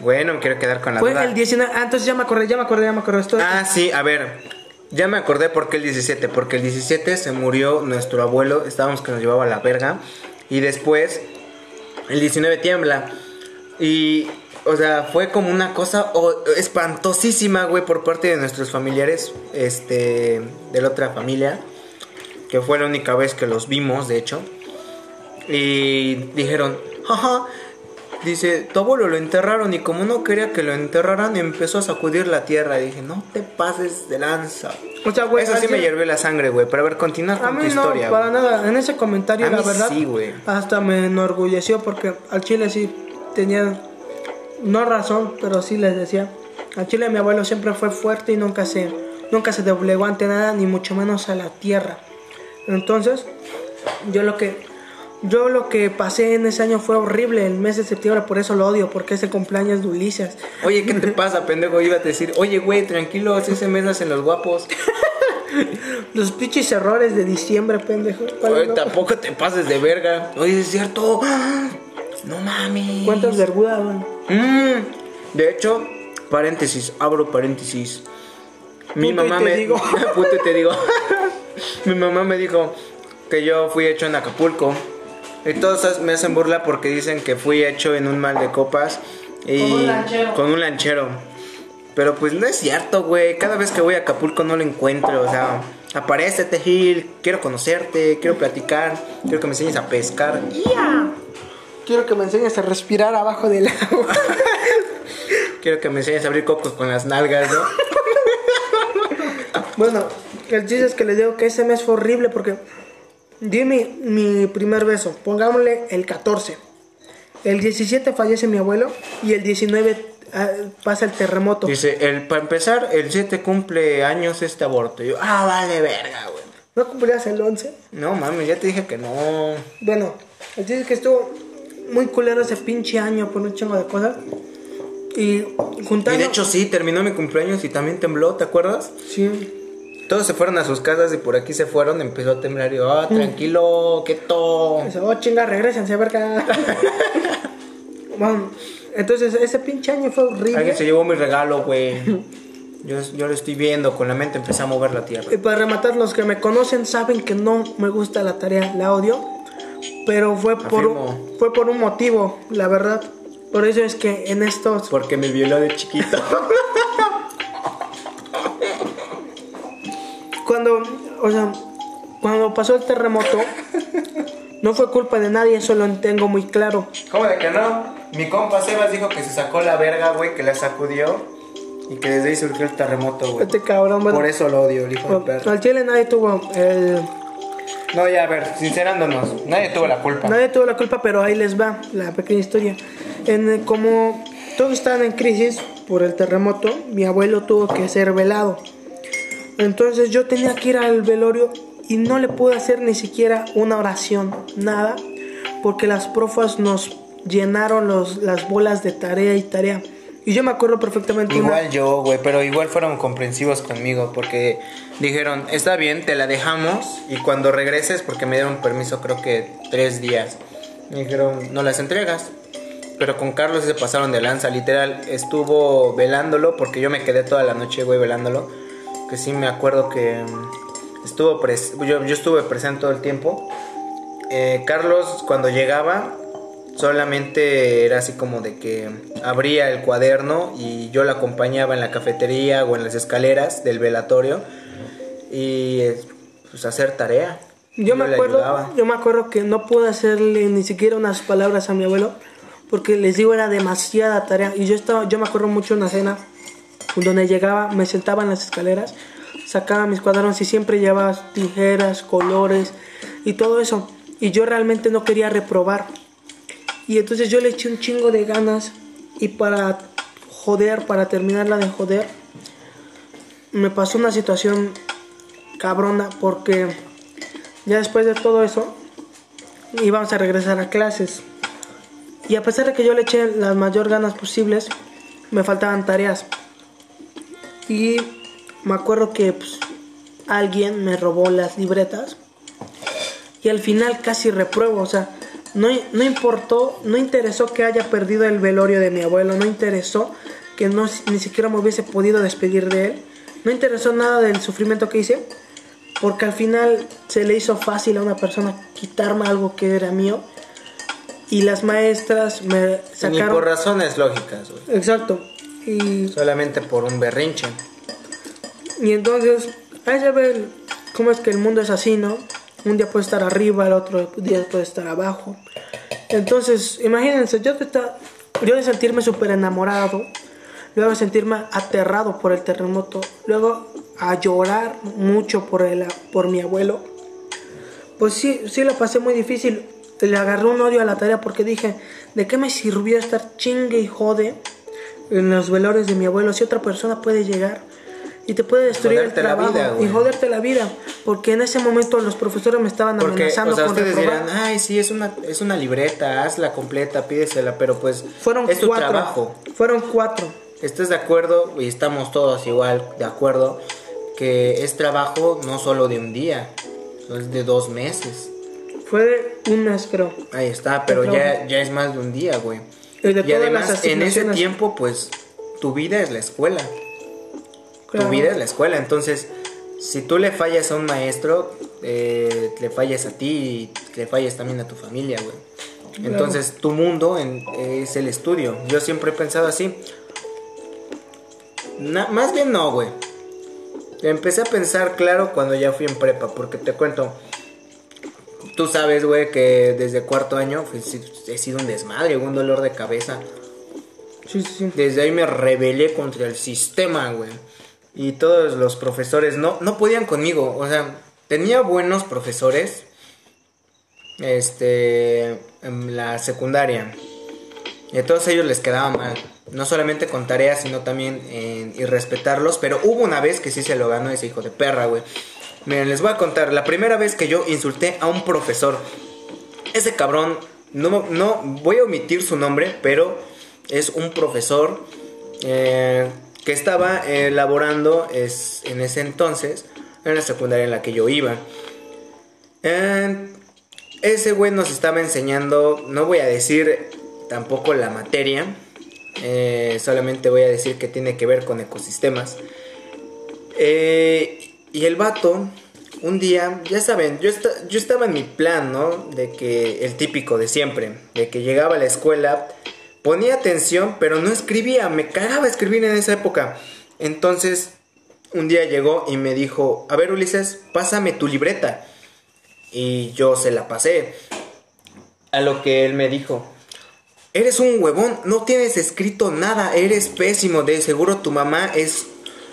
Bueno, me quiero quedar con la Fue duda. el 19. Ah, entonces ya me acordé, ya me acordé, ya me acordé. Estoy... Ah, sí, a ver. Ya me acordé por qué el 17. Porque el 17 se murió nuestro abuelo. Estábamos que nos llevaba a la verga. Y después, el 19 tiembla. Y, o sea, fue como una cosa oh, espantosísima, güey, por parte de nuestros familiares. Este, de la otra familia. Que fue la única vez que los vimos, de hecho. Y dijeron, jaja. Dice, tu abuelo lo enterraron y como no quería que lo enterraran, empezó a sacudir la tierra. Y dije, no te pases de lanza. O sea, güey, Eso sí me hierve la sangre, güey. Pero a ver, continúa A con tu no, historia. para güey. nada. En ese comentario, A la mí verdad, sí, güey. hasta me enorgulleció porque al chile sí tenía, no razón, pero sí les decía. Al chile mi abuelo siempre fue fuerte y nunca se, nunca se doblegó ante nada, ni mucho menos a la tierra. Entonces, yo lo que, yo lo que pasé en ese año fue horrible, el mes de septiembre, por eso lo odio, porque es el cumpleaños de Ulises. Oye, ¿qué te pasa, pendejo? Iba a decir, oye, güey, tranquilo, ese mes hacen los guapos. Los pinches errores de diciembre, pendejo. ¿Cuál Oye, no? tampoco te pases de verga. Oye, es cierto. No mames. ¿Cuántas vergudas? Mm, de hecho, paréntesis, abro paréntesis. Mi Punto y mamá te me digo. Punto y te digo. Mi mamá me dijo que yo fui hecho en Acapulco. Y todos me hacen burla porque dicen que fui hecho en un mal de copas y Con un lanchero. con un lanchero. Pero pues no es cierto, güey. Cada vez que voy a Acapulco no lo encuentro, o sea, aparécete, Gil, quiero conocerte, quiero platicar, quiero que me enseñes a pescar. Quiero que me enseñes a respirar abajo del agua. Quiero que me enseñes a abrir cocos con las nalgas, ¿no? bueno, el chiste es que les digo que ese mes fue horrible porque di mi, mi primer beso. Pongámosle el 14. El 17 fallece mi abuelo y el 19 ah, pasa el terremoto. Dice, el, para empezar, el 7 cumple años este aborto. Y yo, ah, vale, verga, güey. ¿No cumplías el 11? No, mami, ya te dije que no. Bueno, el chiste es que estuvo muy culero ese pinche año por un chingo de cosas. Y juntando... Y de hecho sí, terminó mi cumpleaños y también tembló, ¿te acuerdas? Sí. Todos se fueron a sus casas y por aquí se fueron, empezó a temblar y yo, ah, tranquilo, quieto. Dice, oh chinga, regresense a ver acá. bueno, entonces ese pinche año fue horrible. Alguien se llevó mi regalo, güey. Yo, yo lo estoy viendo, con la mente empecé a mover la tierra. Y para rematar, los que me conocen saben que no me gusta la tarea, la odio. pero fue por, fue por un motivo, la verdad. Por eso es que en estos... Porque me violó de chiquito. Cuando, o sea, cuando pasó el terremoto, no fue culpa de nadie, eso lo tengo muy claro. ¿Cómo de que no? Mi compa Sebas dijo que se sacó la verga, güey, que la sacudió. Y que desde ahí surgió el terremoto, güey. Este cabrón, bueno, Por eso lo odio, el hijo de perro. al chile nadie tuvo el... No, ya, a ver, sincerándonos, nadie tuvo la culpa. Nadie tuvo la culpa, pero ahí les va la pequeña historia. En, eh, como todos estaban en crisis por el terremoto, mi abuelo tuvo que ser velado. Entonces yo tenía que ir al velorio y no le pude hacer ni siquiera una oración, nada, porque las profas nos llenaron los, las bolas de tarea y tarea. Y yo me acuerdo perfectamente. una- Igual yo, güey, pero igual fueron comprensivos conmigo porque dijeron, está bien, te la dejamos y cuando regreses, porque me dieron permiso creo que tres días, me dijeron, no las entregas. Pero con Carlos se pasaron de lanza, literal, estuvo velándolo porque yo me quedé toda la noche, güey, velándolo. Que sí me acuerdo que mm, estuvo pres yo, yo estuve presente todo el tiempo. Eh, Carlos cuando llegaba solamente era así como de que abría el cuaderno y yo la acompañaba en la cafetería o en las escaleras del velatorio y pues hacer tarea. Yo me le acuerdo, ayudaba. yo me acuerdo que no pude hacerle ni siquiera unas palabras a mi abuelo porque les digo era demasiada tarea y yo estaba, yo me acuerdo mucho una cena donde llegaba, me sentaba en las escaleras, sacaba mis cuadernos y siempre llevaba tijeras, colores y todo eso y yo realmente no quería reprobar y entonces yo le eché un chingo de ganas y para joder, para terminarla de joder, me pasó una situación cabrona porque ya después de todo eso íbamos a regresar a clases. Y a pesar de que yo le eché las mayor ganas posibles, me faltaban tareas. Y me acuerdo que pues, alguien me robó las libretas. Y al final casi repruebo. O sea, no, no importó, no interesó que haya perdido el velorio de mi abuelo. No interesó que no, ni siquiera me hubiese podido despedir de él. No interesó nada del sufrimiento que hice. Porque al final se le hizo fácil a una persona quitarme algo que era mío. Y las maestras me Ni sacaron... por razones lógicas, güey. Exacto. Y, Solamente por un berrinche. y entonces, ahí se ve el- cómo es que el mundo es así, ¿no? Un día puede estar arriba, el otro día puede estar abajo. Entonces, imagínense, yo de, estar- yo de sentirme súper enamorado, luego de sentirme aterrado por el terremoto, luego a llorar mucho por, el, por mi abuelo, pues sí, sí la pasé muy difícil. Le agarré un odio a la tarea porque dije, ¿de qué me sirvió estar chingue y jode en los velores de mi abuelo si otra persona puede llegar y te puede destruir el Joderte la trabajo vida, y joderte la vida? Porque en ese momento los profesores me estaban Porque, amenazando o sea, con ustedes dirán, ay, sí, es una, es una libreta, hazla completa, pídesela, pero pues Fueron es tu cuatro. trabajo. Fueron cuatro. ¿Estás de acuerdo? Y estamos todos igual de acuerdo que es trabajo no solo de un día, es de dos meses. Fue de un mes, creo. Ahí está, pero ya, ya es más de un día, güey. Y de Y todas además, las en ese tiempo, pues, tu vida es la escuela. Claro. Tu vida es la escuela. Entonces, si tú le fallas a un maestro, eh, le fallas a ti y le fallas también a tu familia, güey. Entonces, tu mundo en- es el estudio. Yo siempre he pensado así. Na- más bien no, güey. Empecé a pensar claro cuando ya fui en prepa, porque te cuento. Tú sabes, güey, que desde cuarto año pues, he sido un desmadre, un dolor de cabeza. Sí, sí, sí. Desde ahí me rebelé contra el sistema, güey. Y todos los profesores no, no podían conmigo. O sea, tenía buenos profesores. Este. En la secundaria. Y a todos ellos les quedaba mal. No solamente con tareas, sino también en irrespetarlos. Pero hubo una vez que sí se lo ganó ese hijo de perra, güey. Miren, les voy a contar. La primera vez que yo insulté a un profesor. Ese cabrón. No, no voy a omitir su nombre, pero es un profesor eh, que estaba elaborando es, en ese entonces en la secundaria en la que yo iba. Eh, ese güey nos estaba enseñando, no voy a decir tampoco la materia, eh, solamente voy a decir que tiene que ver con ecosistemas. Eh, y el vato un día, ya saben, yo, esta- yo estaba en mi plan, ¿no? De que el típico de siempre, de que llegaba a la escuela, ponía atención, pero no escribía, me cagaba escribir en esa época. Entonces, un día llegó y me dijo, a ver Ulises, pásame tu libreta. Y yo se la pasé. A lo que él me dijo, eres un huevón, no tienes escrito nada, eres pésimo, de seguro tu mamá es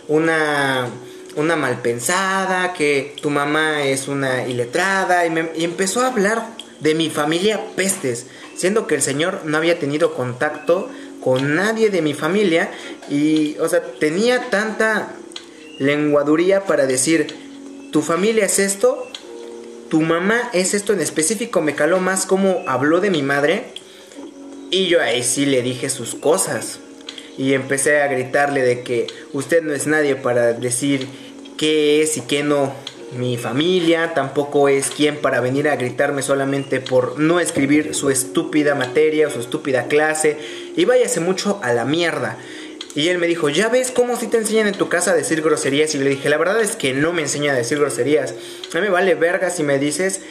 una una malpensada, que tu mamá es una iletrada y, me- empezó a hablar de mi familia pestes, siendo que el señor no había tenido contacto con nadie de mi familia y, o sea, tenía tanta lenguaduría para decir, tu familia es esto, tu mamá es esto en específico, me caló más como habló de mi madre y yo ahí sí le dije sus cosas. Y empecé a gritarle de que usted no es nadie para decir qué es y qué no mi familia. Tampoco es quien para venir a gritarme solamente por no escribir su estúpida materia o su estúpida clase. Y váyase mucho a la mierda. Y él me dijo, ¿ya ves cómo si te enseñan en tu casa a decir groserías? Y le dije, la verdad es que no me enseña a decir groserías. A mí me vale verga si me dices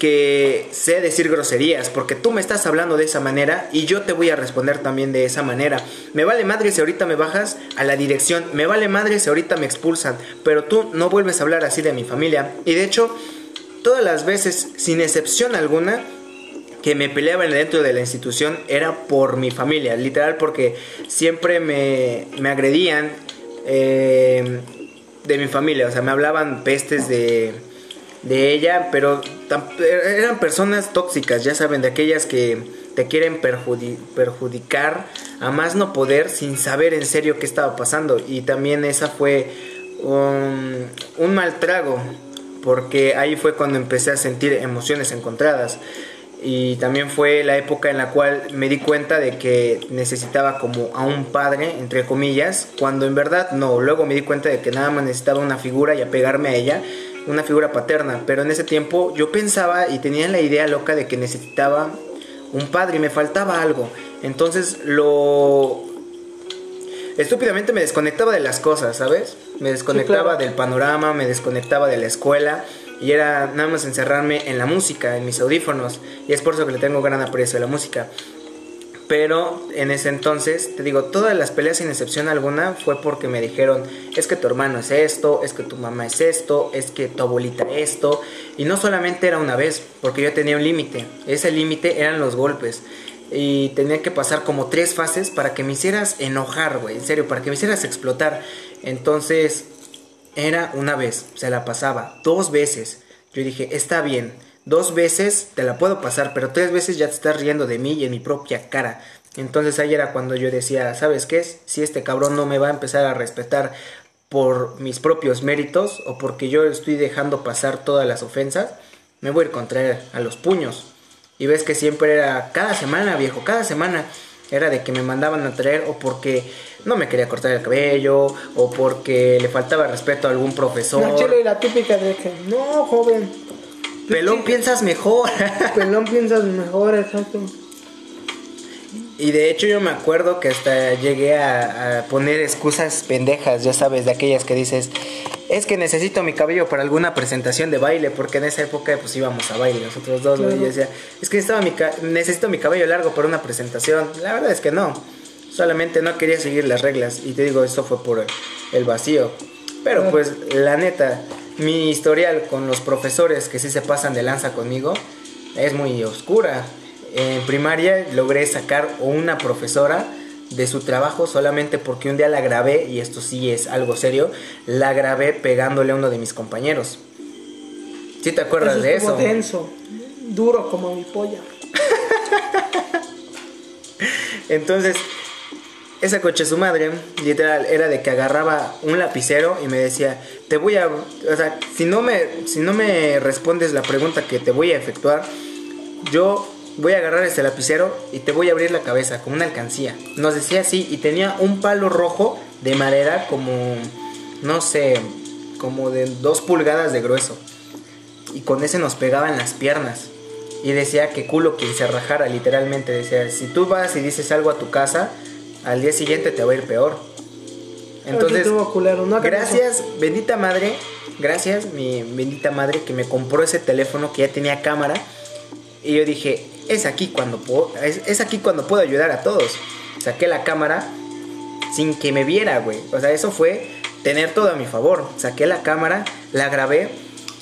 que sé decir groserías, porque tú me estás hablando de esa manera y yo te voy a responder también de esa manera. Me vale madre si ahorita me bajas a la dirección, me vale madre si ahorita me expulsan, pero tú no vuelves a hablar así de mi familia. Y de hecho, todas las veces, sin excepción alguna, que me peleaban dentro de la institución era por mi familia, literal porque siempre me, me agredían eh, de mi familia, o sea, me hablaban pestes de, de ella, pero eran personas tóxicas, ya saben, de aquellas que te quieren perjudi- perjudicar a más no poder sin saber en serio qué estaba pasando. Y también esa fue un, un mal trago, porque ahí fue cuando empecé a sentir emociones encontradas. Y también fue la época en la cual me di cuenta de que necesitaba como a un padre, entre comillas, cuando en verdad no. Luego me di cuenta de que nada más necesitaba una figura y apegarme a ella, una figura paterna. Pero en ese tiempo yo pensaba y tenía la idea loca de que necesitaba un padre y me faltaba algo. Entonces lo... Estúpidamente me desconectaba de las cosas, ¿sabes? Me desconectaba claro. del panorama, me desconectaba de la escuela y era nada más encerrarme en la música, en mis audífonos. Y es por eso que le tengo gran aprecio a la música. Pero en ese entonces, te digo, todas las peleas sin excepción alguna fue porque me dijeron, es que tu hermano es esto, es que tu mamá es esto, es que tu abuelita esto. Y no solamente era una vez, porque yo tenía un límite. Ese límite eran los golpes. Y tenía que pasar como tres fases para que me hicieras enojar, güey. En serio, para que me hicieras explotar. Entonces, era una vez, se la pasaba. Dos veces. Yo dije, está bien. Dos veces te la puedo pasar, pero tres veces ya te estás riendo de mí y en mi propia cara. Entonces ahí era cuando yo decía, ¿sabes qué? Si este cabrón no me va a empezar a respetar por mis propios méritos o porque yo estoy dejando pasar todas las ofensas, me voy a ir contra a los puños. Y ves que siempre era cada semana, viejo, cada semana era de que me mandaban a traer o porque no me quería cortar el cabello o porque le faltaba respeto a algún profesor. La chile y la típica de que, no, joven, Pelón, piensas mejor. pelón piensas mejor, exacto. y de hecho yo me acuerdo que hasta llegué a, a poner excusas pendejas, ya sabes, de aquellas que dices, es que necesito mi cabello para alguna presentación de baile, porque en esa época pues íbamos a baile nosotros dos, ¿no? y yo decía, es que necesitaba mi necesito mi cabello largo para una presentación. La verdad es que no, solamente no quería seguir las reglas y te digo, eso fue por el vacío. Pero pues la neta, mi historial con los profesores que sí se pasan de lanza conmigo es muy oscura. En primaria logré sacar una profesora de su trabajo solamente porque un día la grabé, y esto sí es algo serio, la grabé pegándole a uno de mis compañeros. ¿Sí te acuerdas Eso de eso? denso, duro como mi polla. Entonces, esa coche su madre, literal, era de que agarraba un lapicero y me decía, te voy a, o sea, si no me, si no me respondes la pregunta que te voy a efectuar, yo voy a agarrar este lapicero y te voy a abrir la cabeza como una alcancía. Nos decía así y tenía un palo rojo de madera como, no sé, como de dos pulgadas de grueso. Y con ese nos pegaba en las piernas. Y decía que culo quien se rajara, literalmente. Decía, si tú vas y dices algo a tu casa, al día siguiente te va a ir peor. Entonces, no gracias, bendita madre, gracias, mi bendita madre que me compró ese teléfono que ya tenía cámara. Y yo dije, es aquí cuando puedo, es, es aquí cuando puedo ayudar a todos. Saqué la cámara sin que me viera, güey. O sea, eso fue tener todo a mi favor. Saqué la cámara, la grabé,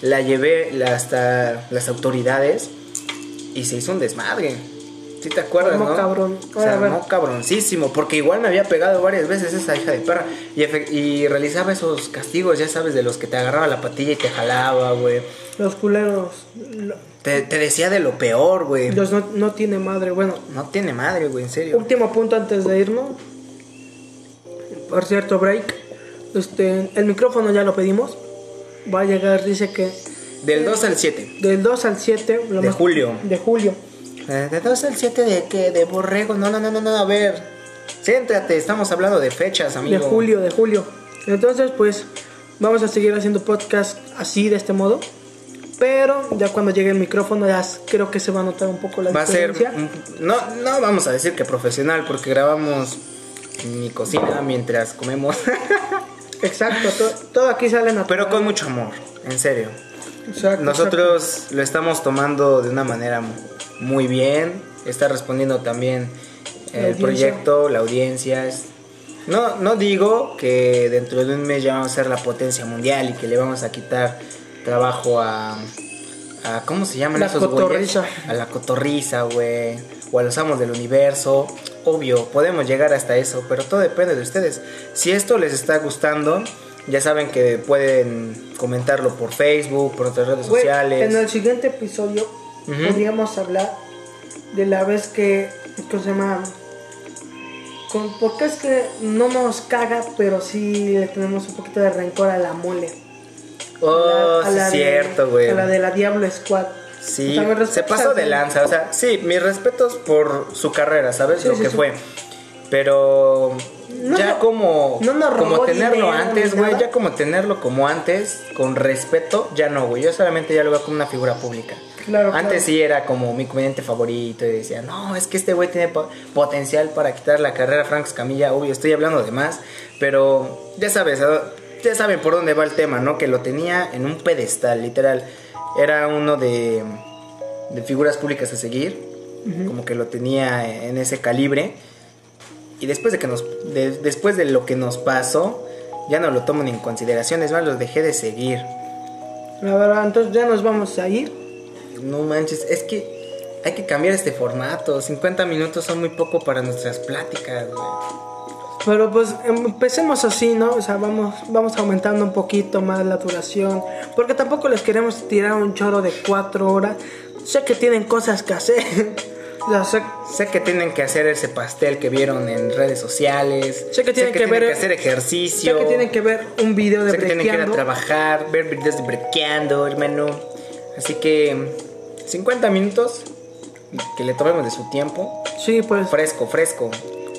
la llevé hasta las autoridades y se hizo un desmadre. ¿Sí te acuerdas, Armó no? cabrón. Se armó cabroncísimo, porque igual me había pegado varias veces esa hija de perra y, realizaba esos castigos, ya sabes, de los que te agarraba la patilla y te jalaba, güey. Los culeros. Te, te decía de lo peor, güey. Los no, no tiene madre. Bueno, No tiene madre, güey, en serio. último punto antes de irnos. Por cierto, break. Este, el micrófono ya lo pedimos. Va a llegar, dice que Del 2 al 7. del 2 al 7 lo De más- julio. De julio. Eh, ¿De 2 al 7 de qué? ¿De borrego? No, no, no, no, no, a ver. Céntrate, estamos hablando de fechas, amigo. De julio, de julio. Entonces, pues vamos a seguir haciendo podcast así, de este modo. Pero ya cuando llegue el micrófono, ya creo que se va a notar un poco la Va a ser. diferencia. un- No, no vamos a decir que profesional, porque grabamos en mi cocina mientras comemos. Exacto, to- todo aquí sale natural. Pero con mucho amor, en serio. Exacto, Nosotros lo estamos tomando de una manera mu- muy bien. Está respondiendo también La el audiencia. proyecto, la audiencia. No, no digo que dentro de un mes ya vamos a ser la potencia mundial y que le vamos a quitar trabajo a. a ¿Cómo se llaman La esos güeyes? cotorriza. A la cotorriza, güey. O a los amos del universo. Obvio, podemos llegar hasta eso, pero todo depende de ustedes. Si esto les está gustando, ya saben que pueden comentarlo por Facebook, por nuestras redes sociales. En el siguiente episodio podríamos hablar de la vez que, que se llama... Con, porque es que no nos caga, pero sí le tenemos un poquito de rencor a la mole. Oh, A la- a sí, la es de- cierto, güey. A la de la Diablo Squad. Sí, O sea, mis se pasó de lanza. O sea, sí, mis respetos por su carrera, ¿sabes? Sí, Lo sí, que sí. fue. Pero No ya como, no nos como tenerlo antes, güey, ya como tenerlo como antes, con respeto, ya no, güey. Yo solamente ya lo veo como una figura pública. Claro, Antes claro. sí era como mi comediante favorito y decía, no, es que este güey tiene po- potencial para quitar la carrera a Frank Camilla. Obvio, estoy hablando de más, pero ya sabes, ya saben por dónde va el tema, ¿no? Que lo tenía en un pedestal, literal. Era uno de, de figuras públicas a seguir, como que lo tenía en ese calibre. Y después de que nos, de- después de lo que nos pasó, ya no lo tomo ni en consideración, es más, los dejé de seguir. La verdad, entonces ya nos vamos a ir. No manches, es que hay que cambiar este formato. 50 minutos son muy poco para nuestras pláticas, güey. Pero pues empecemos así, ¿no? O sea, vamos, vamos aumentando un poquito más la duración. Porque tampoco les queremos tirar un choro de cuatro horas. Sé que tienen cosas que hacer. O sea, sé- que tienen que hacer ese pastel que vieron en redes sociales. Sé que tienen que ver- hacer ejercicio. sé que tienen que ver un video de Sé que tienen que ir a trabajar, ver videos de brequeando, hermano. Así que 50 minutos que le tomemos de su tiempo. Sí, pues. Fresco, fresco.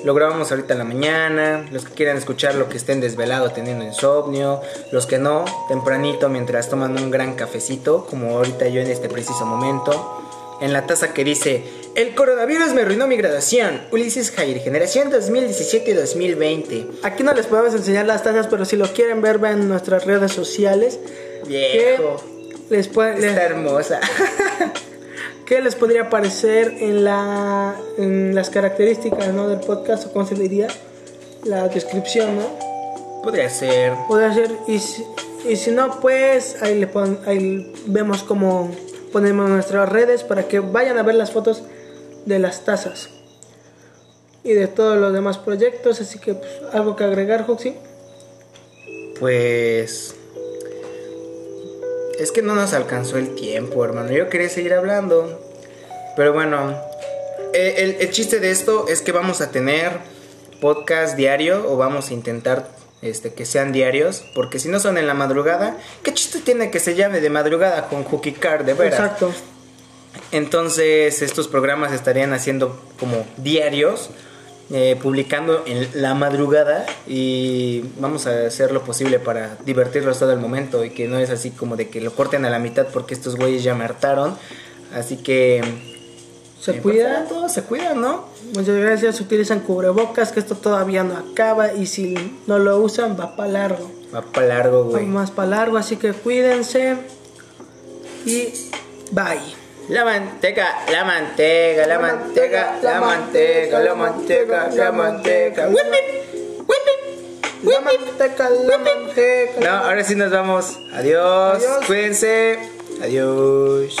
Lo grabamos ahorita en la mañana. Los que quieran escuchar lo que estén desvelados teniendo insomnio. Los que no, tempranito mientras toman un gran cafecito, como ahorita yo en este preciso momento. En la taza que dice: El coronavirus me arruinó mi graduación. Ulises Jair, generación 2017-2020. Aquí no les podemos enseñar las tazas, pero si lo quieren ver, vean en nuestras redes sociales. Viejo. Que les, puede- les- Está hermosa. ¿Qué les podría parecer en, la, en las características ¿no? del podcast o cómo se diría? La descripción, ¿no? Podría ser. Podría ser, y si, y si no, pues ahí, le pon- ahí vemos cómo ponemos nuestras redes para que vayan a ver las fotos de las tazas y de todos los demás proyectos. Así que, pues, algo que agregar, Juxi. Pues. Es que no nos alcanzó el tiempo, hermano. Yo quería seguir hablando. Pero bueno. eh, El, el chiste de esto es que vamos a tener podcast diario. O vamos a intentar este, que sean diarios. Porque si no son en la madrugada. ¿Qué chiste tiene que se llame de madrugada con Cookie Car? De veras. Exacto. Entonces estos programas estarían haciendo como diarios, eh, publicando en la madrugada y vamos a hacer lo posible para divertirlos todo el momento y que no es así como de que lo corten a la mitad porque estos güeyes ya me hartaron. Así que Se cuidan. Todos se cuidan, ¿no? Muchas gracias. Utilizan cubrebocas, que esto todavía no acaba. Y si no lo usan, va para largo. Va para largo, Va güey. más para largo. Así que cuídense. Y bye. La manteca, la manteca, la manteca, la manteca, la manteca, la manteca. ¡Whip it! ¡Whip it! La manteca, la manteca. No, ahora sí nos vamos. Adiós. Adiós. Cuídense. Adiós.